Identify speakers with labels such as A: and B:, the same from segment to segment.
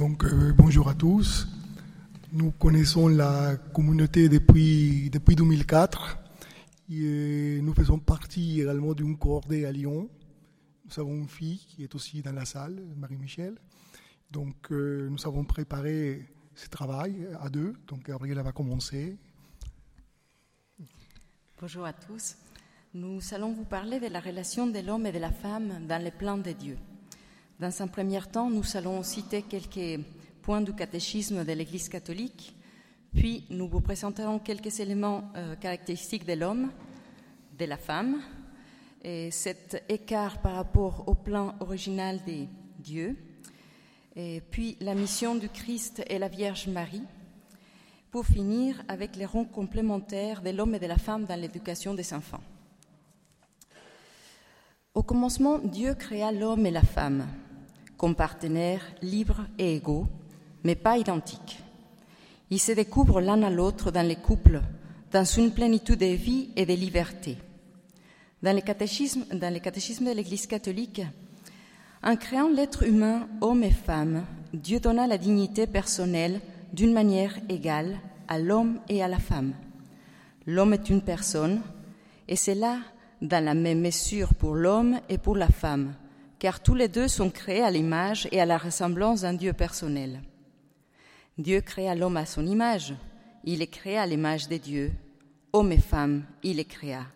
A: Euh, bonjour à tous. Nous connaissons la communauté depuis, depuis 2004 et nous faisons partie également d'une cordée à Lyon. Nous avons une fille qui est aussi dans la salle, Marie-Michel. Donc, euh, nous avons préparé ce travail à deux. Donc, Gabriela va commencer.
B: Bonjour à tous. Nous allons vous parler de la relation de l'homme et de la femme dans les plans de Dieu. Dans un premier temps, nous allons citer quelques points du catéchisme de l'Église catholique, puis nous vous présenterons quelques éléments euh, caractéristiques de l'homme, de la femme, et cet écart par rapport au plan original de Dieu, et puis la mission du Christ et la Vierge Marie, pour finir avec les rangs complémentaires de l'homme et de la femme dans l'éducation des enfants. Au commencement, Dieu créa l'homme et la femme comme partenaires libres et égaux, mais pas identiques. Ils se découvrent l'un à l'autre dans les couples, dans une plénitude de vie et de liberté. Dans les catéchismes, dans les catéchismes de l'Église catholique, en créant l'être humain, homme et femme, Dieu donna la dignité personnelle d'une manière égale à l'homme et à la femme. L'homme est une personne, et c'est là dans la même mesure pour l'homme et pour la femme, car tous les deux sont créés à l'image et à la ressemblance d'un Dieu personnel. Dieu créa l'homme à son image, il est créé à l'image des dieux, homme et femme, il est créa.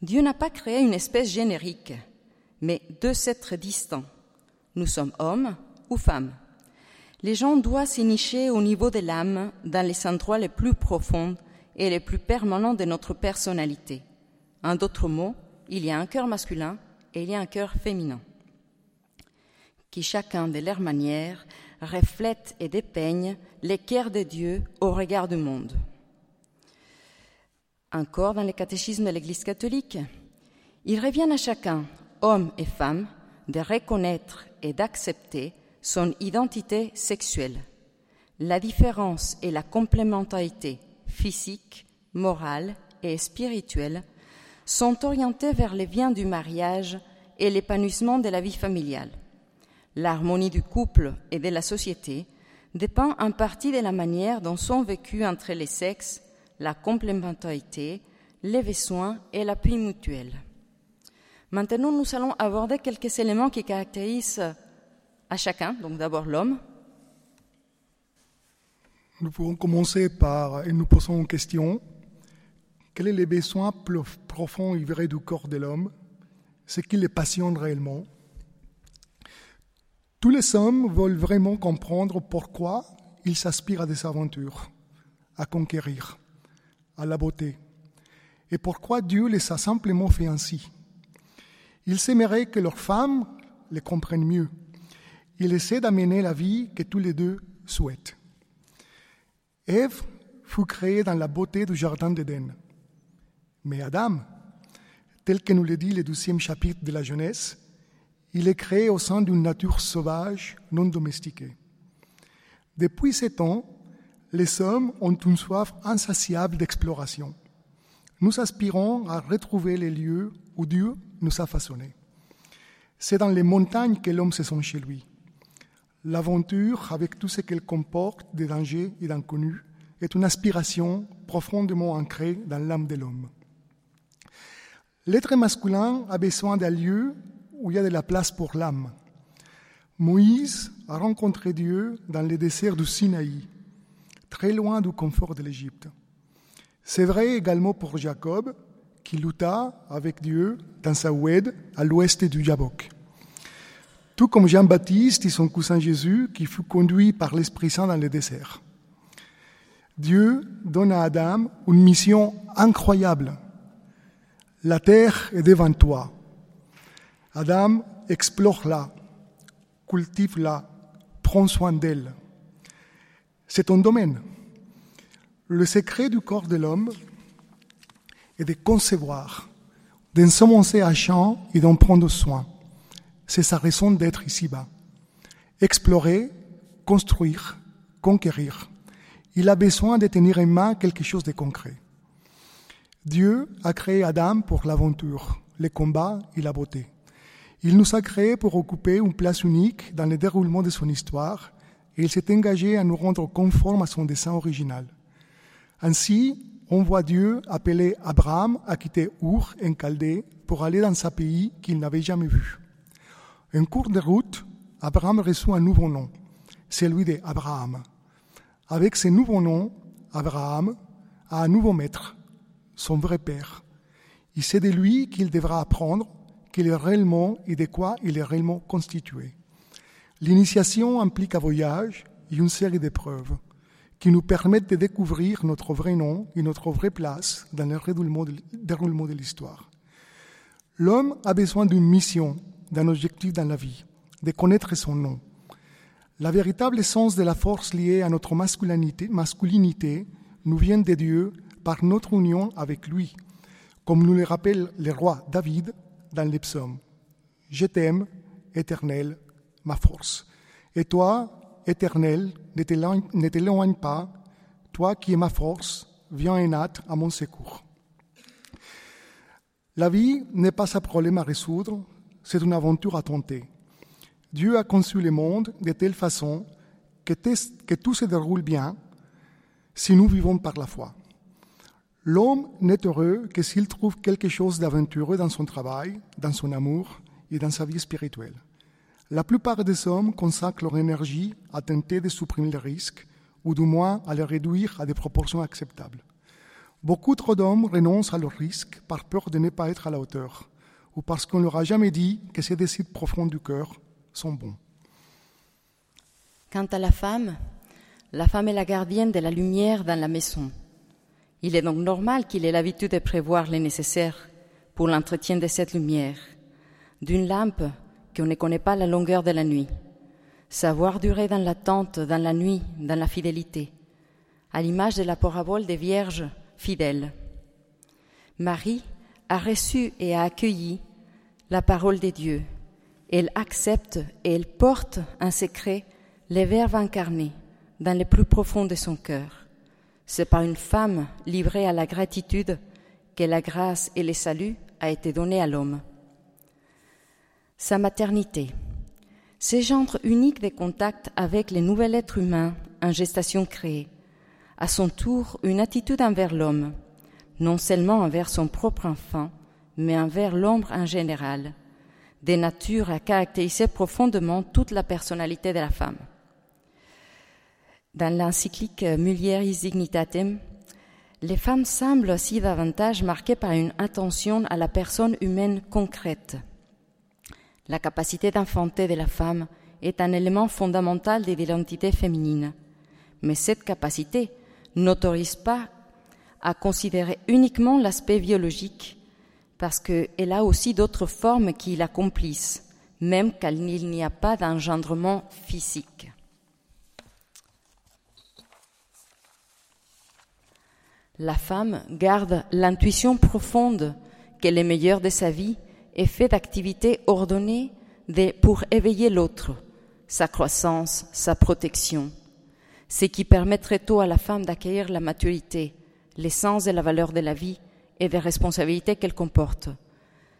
B: Dieu n'a pas créé une espèce générique, mais deux êtres distants. Nous sommes hommes ou femmes. Les gens doivent s'initier au niveau de l'âme dans les endroits les plus profonds et les plus permanents de notre personnalité. En d'autres mots, il y a un cœur masculin et il y a un cœur féminin qui chacun de leur manière reflète et dépeignent les cœurs de Dieu au regard du monde. Encore dans le catéchisme de l'Église catholique, il revient à chacun, homme et femme, de reconnaître et d'accepter son identité sexuelle. La différence et la complémentarité physique, morale et spirituelle sont orientées vers le bien du mariage et l'épanouissement de la vie familiale. L'harmonie du couple et de la société dépend en partie de la manière dont sont vécues entre les sexes la complémentarité, les besoins et l'appui mutuel. Maintenant, nous allons aborder quelques éléments qui caractérisent à chacun, donc d'abord l'homme.
A: Nous pouvons commencer par, et nous posons une question, quels sont les besoins profonds et vrais du corps de l'homme? Ce qui les passionne réellement tous les hommes veulent vraiment comprendre pourquoi ils s'aspirent à des aventures, à conquérir, à la beauté, et pourquoi Dieu les a simplement fait ainsi. Ils aimeraient que leurs femmes les comprennent mieux. Ils essaient d'amener la vie que tous les deux souhaitent. Ève fut créée dans la beauté du jardin d'Éden. Mais Adam, tel que nous le dit le douzième chapitre de la Genèse, il est créé au sein d'une nature sauvage, non domestiquée. Depuis ces temps, les hommes ont une soif insatiable d'exploration. Nous aspirons à retrouver les lieux où Dieu nous a façonnés. C'est dans les montagnes que l'homme se sent chez lui. L'aventure, avec tout ce qu'elle comporte de dangers et d'inconnus, est une aspiration profondément ancrée dans l'âme de l'homme. L'être masculin a besoin d'un lieu où il y a de la place pour l'âme. Moïse a rencontré Dieu dans les déserts du Sinaï, très loin du confort de l'Égypte. C'est vrai également pour Jacob, qui lutta avec Dieu dans sa oued à l'ouest du Jabok. Tout comme Jean-Baptiste et son cousin Jésus, qui fut conduit par l'Esprit Saint dans le désert. Dieu donne à Adam une mission incroyable. La terre est devant toi. Adam explore-la, cultive-la, prend soin d'elle. C'est ton domaine. Le secret du corps de l'homme est de concevoir, d'ensemencer à champ et d'en prendre soin. C'est sa raison d'être ici-bas. Explorer, construire, conquérir. Il a besoin de tenir en main quelque chose de concret. Dieu a créé Adam pour l'aventure, les combats et la beauté. Il nous a créés pour occuper une place unique dans le déroulement de son histoire et il s'est engagé à nous rendre conformes à son dessein original. Ainsi, on voit Dieu appeler Abraham à quitter Ur en Chaldée pour aller dans un pays qu'il n'avait jamais vu. En cours de route, Abraham reçoit un nouveau nom, celui d'Abraham. Avec ce nouveau nom, Abraham a un nouveau maître, son vrai père. Il sait de lui qu'il devra apprendre qu'il est réellement et de quoi il est réellement constitué. L'initiation implique un voyage et une série d'épreuves qui nous permettent de découvrir notre vrai nom et notre vraie place dans le déroulement de l'histoire. L'homme a besoin d'une mission, d'un objectif dans la vie, de connaître son nom. La véritable essence de la force liée à notre masculinité, masculinité nous vient de Dieu par notre union avec lui, comme nous le rappelle le roi David dans les psaumes. Je t'aime, éternel, ma force. Et toi, éternel, ne t'éloigne pas, toi qui es ma force, viens et hâte à mon secours. La vie n'est pas un problème à résoudre, c'est une aventure à tenter. Dieu a conçu le monde de telle façon que tout se déroule bien si nous vivons par la foi. L'homme n'est heureux que s'il trouve quelque chose d'aventureux dans son travail, dans son amour et dans sa vie spirituelle. La plupart des hommes consacrent leur énergie à tenter de supprimer les risques, ou du moins à les réduire à des proportions acceptables. Beaucoup trop d'hommes renoncent à leurs risques par peur de ne pas être à la hauteur, ou parce qu'on ne leur a jamais dit que ces décides profonds du cœur sont bons.
B: Quant à la femme, la femme est la gardienne de la lumière dans la maison. Il est donc normal qu'il ait l'habitude de prévoir les nécessaires pour l'entretien de cette lumière, d'une lampe qu'on ne connaît pas la longueur de la nuit. Savoir durer dans l'attente, dans la nuit, dans la fidélité, à l'image de la parabole des vierges fidèles. Marie a reçu et a accueilli la parole de Dieu. Elle accepte et elle porte en secret les verbes incarnés dans le plus profond de son cœur. C'est par une femme livrée à la gratitude que la grâce et le salut a été donné à l'homme. Sa maternité, ses genres uniques de contact avec les nouvel être humain en gestation créée, à son tour une attitude envers l'homme, non seulement envers son propre enfant, mais envers l'ombre en général, des natures à caractériser profondément toute la personnalité de la femme. Dans l'encyclique Mulieris Dignitatem, les femmes semblent aussi davantage marquées par une attention à la personne humaine concrète, la capacité d'enfanter de la femme est un élément fondamental de l'identité féminine. Mais cette capacité n'autorise pas à considérer uniquement l'aspect biologique, parce qu'elle a aussi d'autres formes qui l'accomplissent, même quand il n'y a pas d'engendrement physique. La femme garde l'intuition profonde qu'elle est meilleure de sa vie est fait d'activités ordonnées pour éveiller l'autre, sa croissance, sa protection, ce qui permettrait tôt à la femme d'accueillir la maturité, l'essence et la valeur de la vie et des responsabilités qu'elle comporte.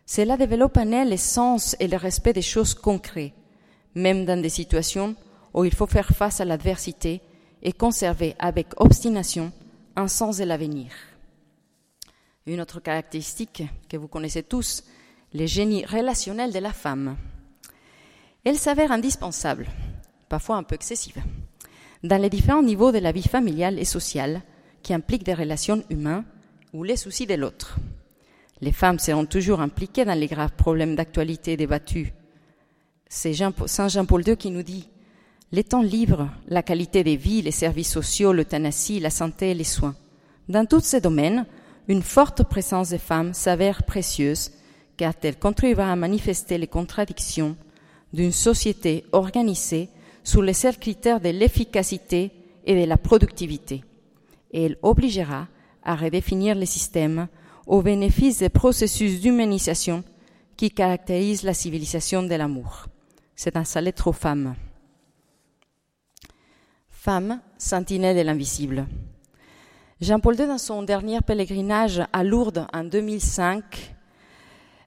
B: Cela développe en elle l'essence et le respect des choses concrètes, même dans des situations où il faut faire face à l'adversité et conserver avec obstination un sens de l'avenir. Une autre caractéristique que vous connaissez tous, les génies relationnels de la femme. Elle s'avère indispensable, parfois un peu excessive, dans les différents niveaux de la vie familiale et sociale qui impliquent des relations humaines ou les soucis de l'autre. Les femmes seront toujours impliquées dans les graves problèmes d'actualité débattus. C'est Saint Jean-Paul II qui nous dit les temps libres, la qualité des vies, les services sociaux, l'euthanasie, la santé et les soins. Dans tous ces domaines, une forte présence des femmes s'avère précieuse car elle contribuera à manifester les contradictions d'une société organisée sous les seuls critères de l'efficacité et de la productivité. Et elle obligera à redéfinir les systèmes au bénéfice des processus d'humanisation qui caractérisent la civilisation de l'amour. C'est un sa lettre aux femmes. Femme, sentinelle de l'invisible. Jean-Paul II, dans son dernier pèlerinage à Lourdes en 2005,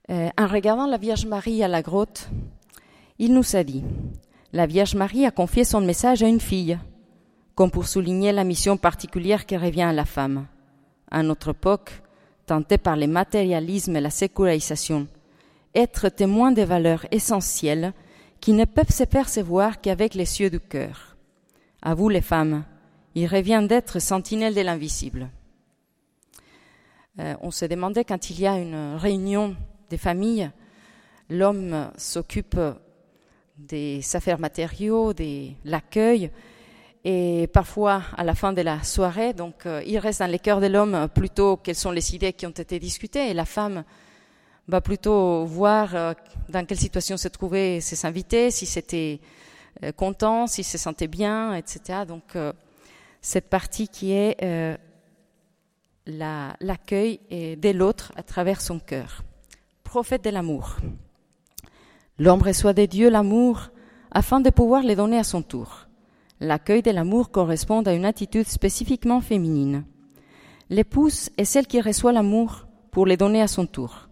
B: euh, en regardant la Vierge Marie à la grotte, il nous a dit, la Vierge Marie a confié son message à une fille, comme pour souligner la mission particulière qui revient à la femme. À notre époque, tentée par le matérialisme et la sécularisation, être témoin des valeurs essentielles qui ne peuvent se percevoir qu'avec les yeux du cœur. À vous les femmes, il revient d'être sentinelle de l'invisible. Euh, on se demandait quand il y a une réunion des familles, l'homme s'occupe des affaires matériaux, de l'accueil, et parfois à la fin de la soirée, donc euh, il reste dans les cœurs de l'homme plutôt quelles sont les idées qui ont été discutées, et la femme va plutôt voir euh, dans quelle situation se trouvaient ses invités, si c'était content, s'ils se sentaient bien, etc. Donc cette partie qui est l'accueil de l'autre à travers son cœur. Prophète de l'amour. L'homme reçoit de Dieu l'amour afin de pouvoir le donner à son tour. L'accueil de l'amour correspond à une attitude spécifiquement féminine. L'épouse est celle qui reçoit l'amour pour le donner à son tour.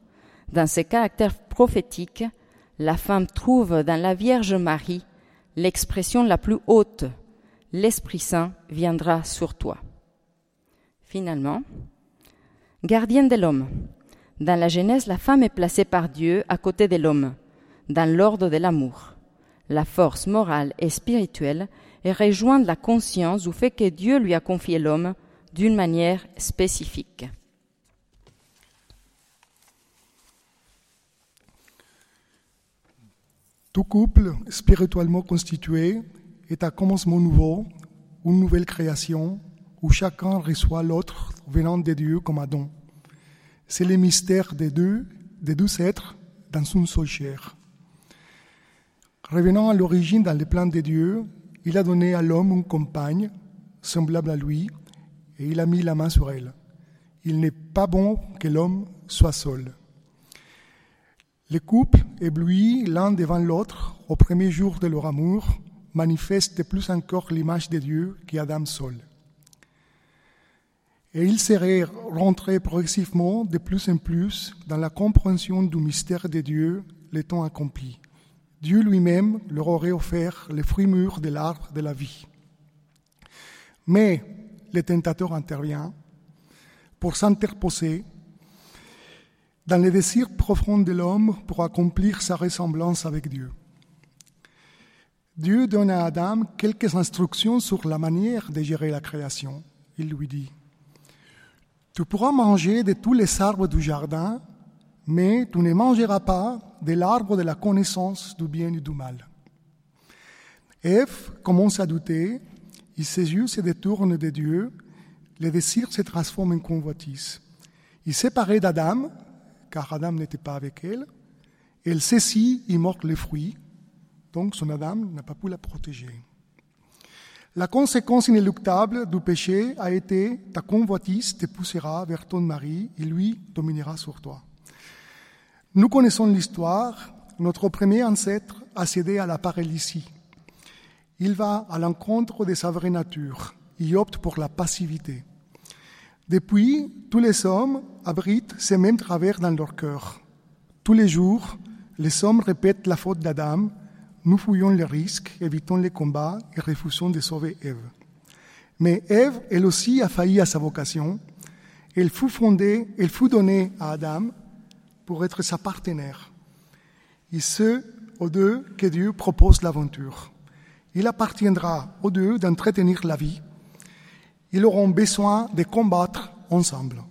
B: Dans ce caractère prophétique, la femme trouve dans la Vierge Marie l'expression la plus haute L'Esprit Saint viendra sur toi. Finalement, gardienne de l'homme. Dans la Genèse, la femme est placée par Dieu à côté de l'homme, dans l'ordre de l'amour. La force morale et spirituelle est rejointe la conscience du fait que Dieu lui a confié l'homme d'une manière spécifique.
A: Tout couple spirituellement constitué est un commencement nouveau, une nouvelle création où chacun reçoit l'autre venant de Dieu comme un. C'est le mystère des deux, des deux êtres dans une seule chair. Revenant à l'origine dans le plan de Dieu, il a donné à l'homme une compagne semblable à lui et il a mis la main sur elle. Il n'est pas bon que l'homme soit seul. Le couple, ébloui l'un devant l'autre au premier jour de leur amour, manifeste plus encore l'image de Dieu qu'Adam seul et il serait rentré progressivement de plus en plus dans la compréhension du mystère de Dieu, le temps accompli. Dieu lui-même leur aurait offert les fruits mûrs de l'arbre de la vie. Mais le tentateur intervient pour s'interposer dans le désir profond de l'homme pour accomplir sa ressemblance avec Dieu. Dieu donne à Adam quelques instructions sur la manière de gérer la création. Il lui dit, tu pourras manger de tous les arbres du jardin, mais tu ne mangeras pas de l'arbre de la connaissance du bien et du mal. Ève commence à douter, il ses yeux se détournent de Dieu, le désir se transforme en convoitise. Il séparé d'Adam, car Adam n'était pas avec elle, elle saisit, il mord les fruits, donc son Adam n'a pas pu la protéger. La conséquence inéluctable du péché a été ta convoitise te poussera vers ton mari et lui dominera sur toi. Nous connaissons l'histoire. Notre premier ancêtre a cédé à la paralysie. Il va à l'encontre de sa vraie nature. Il opte pour la passivité. Depuis, tous les hommes abritent ces mêmes travers dans leur cœur. Tous les jours, les hommes répètent la faute d'Adam nous fouillons les risques, évitons les combats et refusons de sauver Ève. Mais Ève, elle aussi, a failli à sa vocation. Elle fut fondée, elle fut donnée à Adam pour être sa partenaire. Et ce, aux deux que Dieu propose l'aventure. Il appartiendra aux deux d'entretenir la vie. Ils auront besoin de combattre ensemble.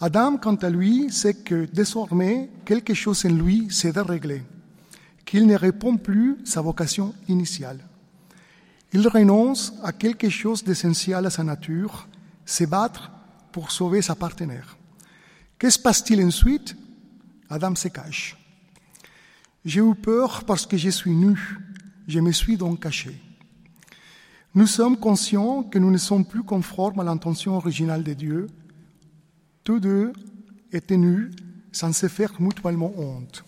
A: Adam, quant à lui, sait que désormais, quelque chose en lui s'est déréglé qu'il ne répond plus sa vocation initiale. Il renonce à quelque chose d'essentiel à sa nature, se battre pour sauver sa partenaire. Que se passe-t-il ensuite? Adam se cache. J'ai eu peur parce que je suis nu. Je me suis donc caché. Nous sommes conscients que nous ne sommes plus conformes à l'intention originale de Dieu. Tous deux étaient nus sans se faire mutuellement honte.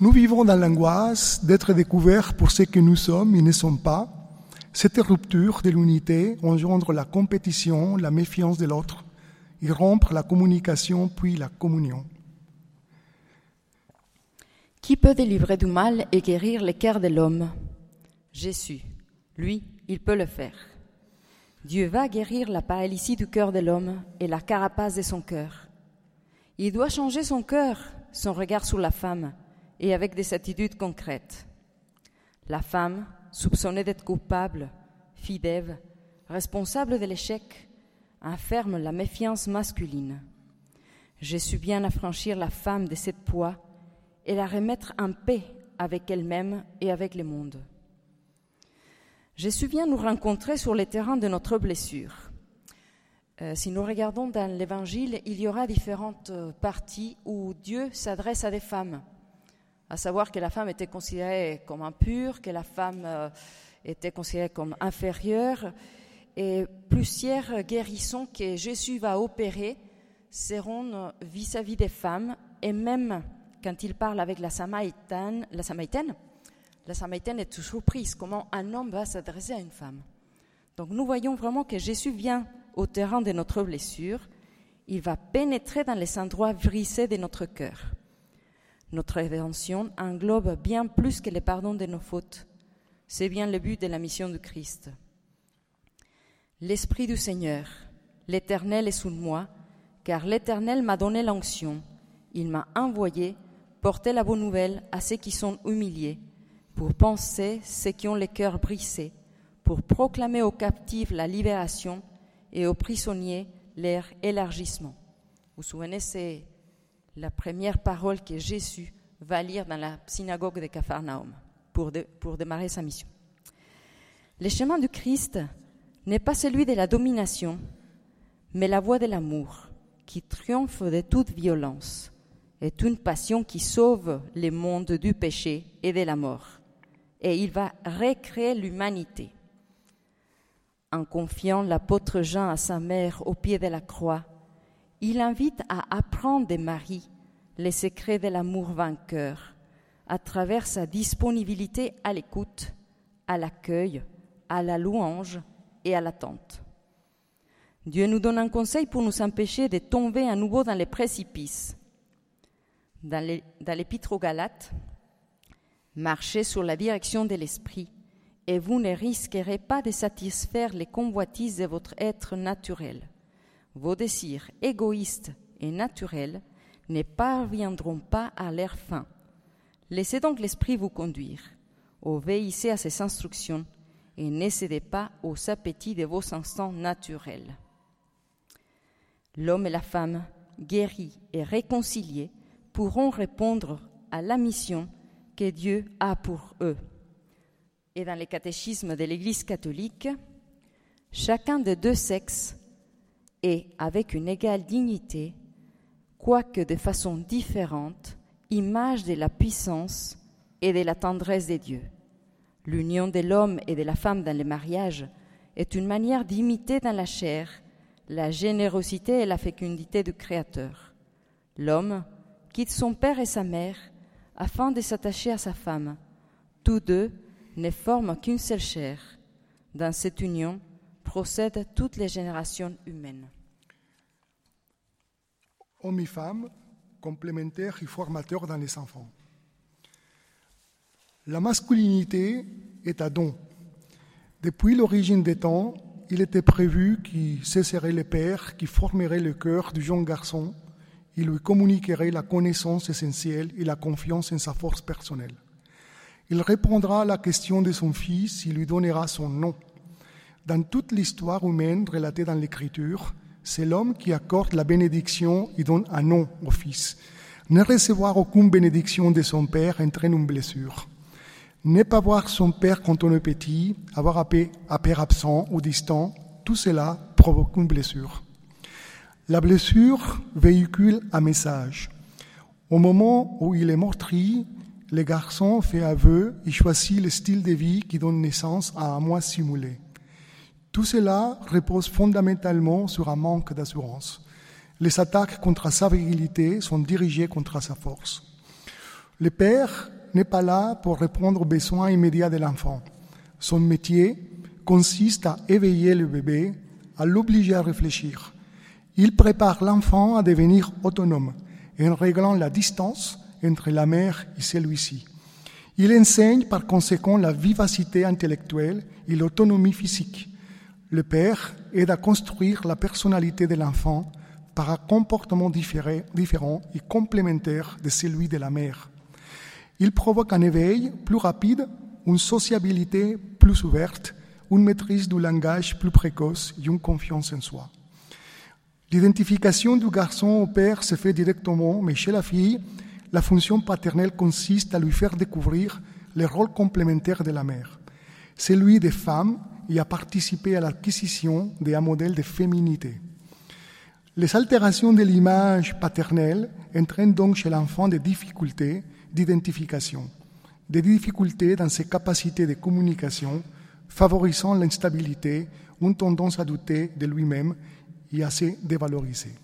A: Nous vivons dans l'angoisse d'être découverts pour ce que nous sommes et ne sommes pas. Cette rupture de l'unité engendre la compétition, la méfiance de l'autre, et rompre la communication puis la communion.
B: Qui peut délivrer du mal et guérir les cœurs de l'homme? Jésus. Lui, il peut le faire. Dieu va guérir la paralysie du cœur de l'homme et la carapace de son cœur. Il doit changer son cœur, son regard sur la femme, et avec des attitudes concrètes. La femme, soupçonnée d'être coupable, fidèle, responsable de l'échec, enferme la méfiance masculine. Je suis bien à franchir la femme de cette poids et la remettre en paix avec elle-même et avec le monde. Jésus vient nous rencontrer sur le terrain de notre blessure. Euh, si nous regardons dans l'Évangile, il y aura différentes euh, parties où Dieu s'adresse à des femmes, à savoir que la femme était considérée comme impure, que la femme euh, était considérée comme inférieure, et plusieurs guérissons que Jésus va opérer seront vis-à-vis des femmes, et même quand il parle avec la Samaritaine, la Samaritaine est toujours prise, comment un homme va s'adresser à une femme? Donc nous voyons vraiment que Jésus vient au terrain de notre blessure, il va pénétrer dans les endroits brisés de notre cœur. Notre rédemption englobe bien plus que le pardon de nos fautes. C'est bien le but de la mission du Christ. L'Esprit du Seigneur, l'Éternel est sous moi, car l'Éternel m'a donné l'onction. Il m'a envoyé porter la bonne nouvelle à ceux qui sont humiliés, pour penser ceux qui ont les cœurs brisés, pour proclamer aux captifs la libération et aux prisonniers leur élargissement. Vous vous souvenez, c'est la première parole que Jésus va lire dans la synagogue de Capharnaüm pour, pour démarrer sa mission. Le chemin du Christ n'est pas celui de la domination, mais la voie de l'amour qui triomphe de toute violence, est une passion qui sauve le monde du péché et de la mort. Et il va recréer l'humanité en confiant l'apôtre Jean à sa mère au pied de la croix, il invite à apprendre de Marie les secrets de l'amour vainqueur à travers sa disponibilité à l'écoute, à l'accueil, à la louange et à l'attente. Dieu nous donne un conseil pour nous empêcher de tomber à nouveau dans les précipices. Dans l'Épître aux Galates, marchez sur la direction de l'Esprit et vous ne risquerez pas de satisfaire les convoitises de votre être naturel. Vos désirs égoïstes et naturels ne parviendront pas à leur fin. Laissez donc l'esprit vous conduire. Obéissez à ses instructions et ne cédez pas aux appétits de vos instants naturels. L'homme et la femme, guéris et réconciliés, pourront répondre à la mission que Dieu a pour eux et dans les catéchismes de l'Église catholique, chacun des deux sexes est, avec une égale dignité, quoique de façon différente, image de la puissance et de la tendresse des dieux. L'union de l'homme et de la femme dans le mariage est une manière d'imiter dans la chair la générosité et la fécondité du Créateur. L'homme quitte son père et sa mère afin de s'attacher à sa femme. Tous deux ne forment qu'une seule chair. Dans cette union procèdent toutes les générations humaines.
A: Hommes et femmes, complémentaires et formateurs dans les enfants. La masculinité est à don. Depuis l'origine des temps, il était prévu qu'il cesserait les pères, qui formerait le cœur du jeune garçon, il lui communiquerait la connaissance essentielle et la confiance en sa force personnelle. Il répondra à la question de son fils, il lui donnera son nom. Dans toute l'histoire humaine relatée dans l'Écriture, c'est l'homme qui accorde la bénédiction et donne un nom au fils. Ne recevoir aucune bénédiction de son père entraîne une blessure. Ne pas voir son père quand on est petit, avoir un père absent ou distant, tout cela provoque une blessure. La blessure véhicule un message. Au moment où il est meurtri, le garçon fait aveu et choisit le style de vie qui donne naissance à un moi simulé. Tout cela repose fondamentalement sur un manque d'assurance. Les attaques contre sa virilité sont dirigées contre sa force. Le père n'est pas là pour répondre aux besoins immédiats de l'enfant. Son métier consiste à éveiller le bébé, à l'obliger à réfléchir. Il prépare l'enfant à devenir autonome en réglant la distance entre la mère et celui-ci. Il enseigne par conséquent la vivacité intellectuelle et l'autonomie physique. Le père aide à construire la personnalité de l'enfant par un comportement différent et complémentaire de celui de la mère. Il provoque un éveil plus rapide, une sociabilité plus ouverte, une maîtrise du langage plus précoce et une confiance en soi. L'identification du garçon au père se fait directement, mais chez la fille, la fonction paternelle consiste à lui faire découvrir les rôles complémentaires de la mère, celui des femmes et à participer à l'acquisition d'un modèle de féminité. Les altérations de l'image paternelle entraînent donc chez l'enfant des difficultés d'identification, des difficultés dans ses capacités de communication, favorisant l'instabilité, une tendance à douter de lui-même et à se dévaloriser.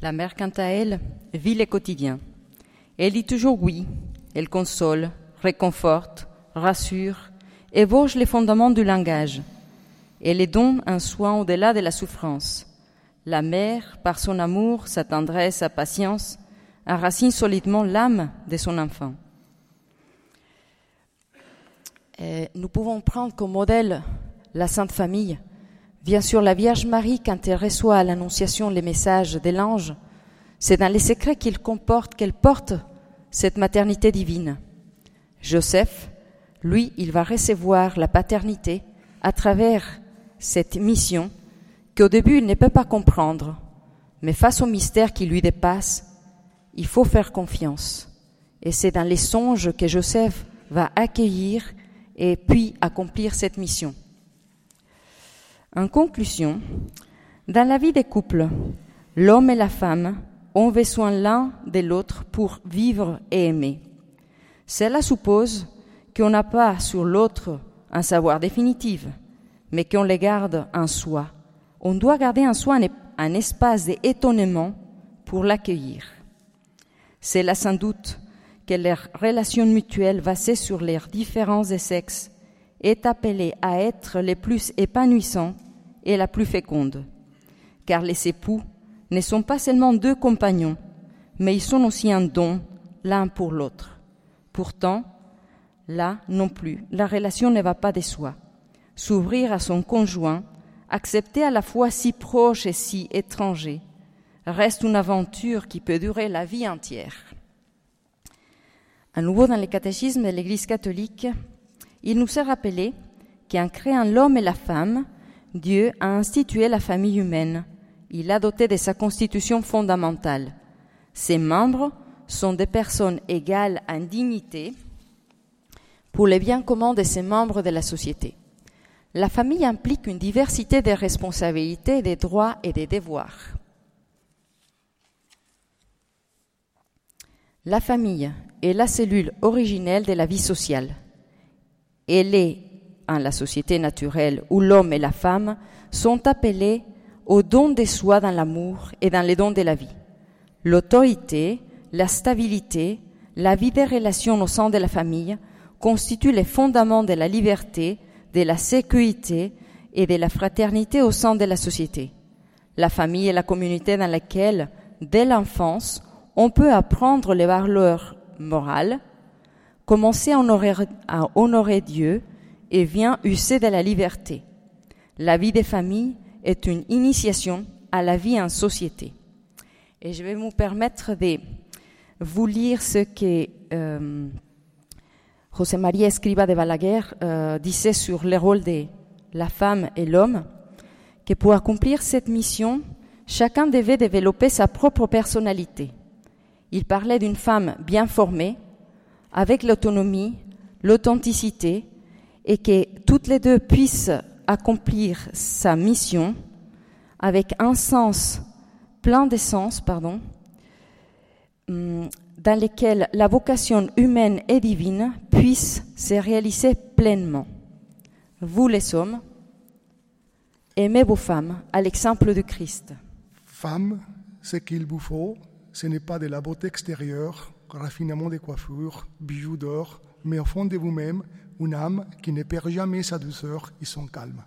B: La mère, quant à elle, vit le quotidien. Elle dit toujours oui, elle console, réconforte, rassure, évoque les fondements du langage. Elle est donne un soin au-delà de la souffrance. La mère, par son amour, sa tendresse, sa patience, enracine solidement l'âme de son enfant. nous pouvons prendre comme modèle la Sainte Famille, Bien sûr, la Vierge Marie, quand elle reçoit à l'Annonciation les messages de l'ange, c'est dans les secrets qu'il comporte qu'elle porte cette maternité divine. Joseph, lui, il va recevoir la paternité à travers cette mission qu'au début il ne peut pas comprendre, mais face au mystère qui lui dépasse, il faut faire confiance. Et c'est dans les songes que Joseph va accueillir et puis accomplir cette mission. En conclusion, dans la vie des couples, l'homme et la femme ont besoin l'un de l'autre pour vivre et aimer. Cela suppose qu'on n'a pas sur l'autre un savoir définitif, mais qu'on les garde en soi. On doit garder en soi un, espace d'étonnement pour l'accueillir. C'est là sans doute que leur relation mutuelle basée sur les différences de sexe est appelée à être les plus épanouissants et la plus féconde. Car les époux ne sont pas seulement deux compagnons, mais ils sont aussi un don l'un pour l'autre. Pourtant, là non plus, la relation ne va pas de soi. S'ouvrir à son conjoint, accepter à la fois si proche et si étranger, reste une aventure qui peut durer la vie entière. À nouveau, dans le catéchisme de l'Église catholique, il nous est rappelé qu'en créant l'homme et la femme, Dieu a institué la famille humaine. Il a doté de sa constitution fondamentale. Ses membres sont des personnes égales en dignité pour les biens communs de ses membres de la société. La famille implique une diversité de responsabilités, des droits et des devoirs. La famille est la cellule originelle de la vie sociale. Elle est, en la société naturelle où l'homme et la femme sont appelés au don de soi dans l'amour et dans les dons de la vie. L'autorité, la stabilité, la vie des relations au sein de la famille constituent les fondements de la liberté, de la sécurité et de la fraternité au sein de la société. La famille est la communauté dans laquelle, dès l'enfance, on peut apprendre les valeurs morales, commencer à honorer, à honorer Dieu et vient user de la liberté. La vie des familles est une initiation à la vie en société. Et je vais vous permettre de vous lire ce que euh, José María Escriba de Balaguer euh, disait sur le rôle de la femme et l'homme, que pour accomplir cette mission, chacun devait développer sa propre personnalité. Il parlait d'une femme bien formée, avec l'autonomie, l'authenticité et que toutes les deux puissent accomplir sa mission avec un sens, plein de sens, pardon, hum, dans lequel la vocation humaine et divine puisse se réaliser pleinement. Vous les hommes, aimez vos femmes à l'exemple de Christ.
A: Femme, ce qu'il vous faut, ce n'est pas de la beauté extérieure, raffinement des coiffures, bijoux d'or, mais au fond de vous-même, une âme qui ne perd jamais sa douceur et son calme.